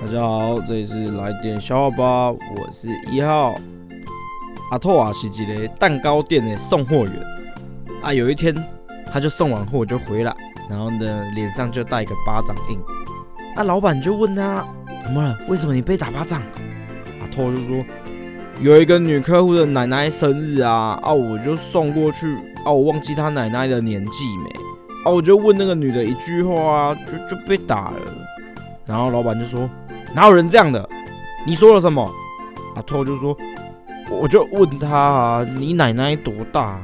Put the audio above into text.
大家好，这里是来点笑话吧，我是一号阿拓啊，是一个蛋糕店的送货员啊。有一天，他就送完货就回来，然后呢，脸上就带一个巴掌印。啊，老板就问他怎么了？为什么你被打巴掌？阿拓就说有一个女客户的奶奶生日啊，啊，我就送过去，啊，我忘记她奶奶的年纪没，啊，我就问那个女的一句话，就就被打了。然后老板就说。哪有人这样的？你说了什么？阿拓就说，我就问他啊，你奶奶多大？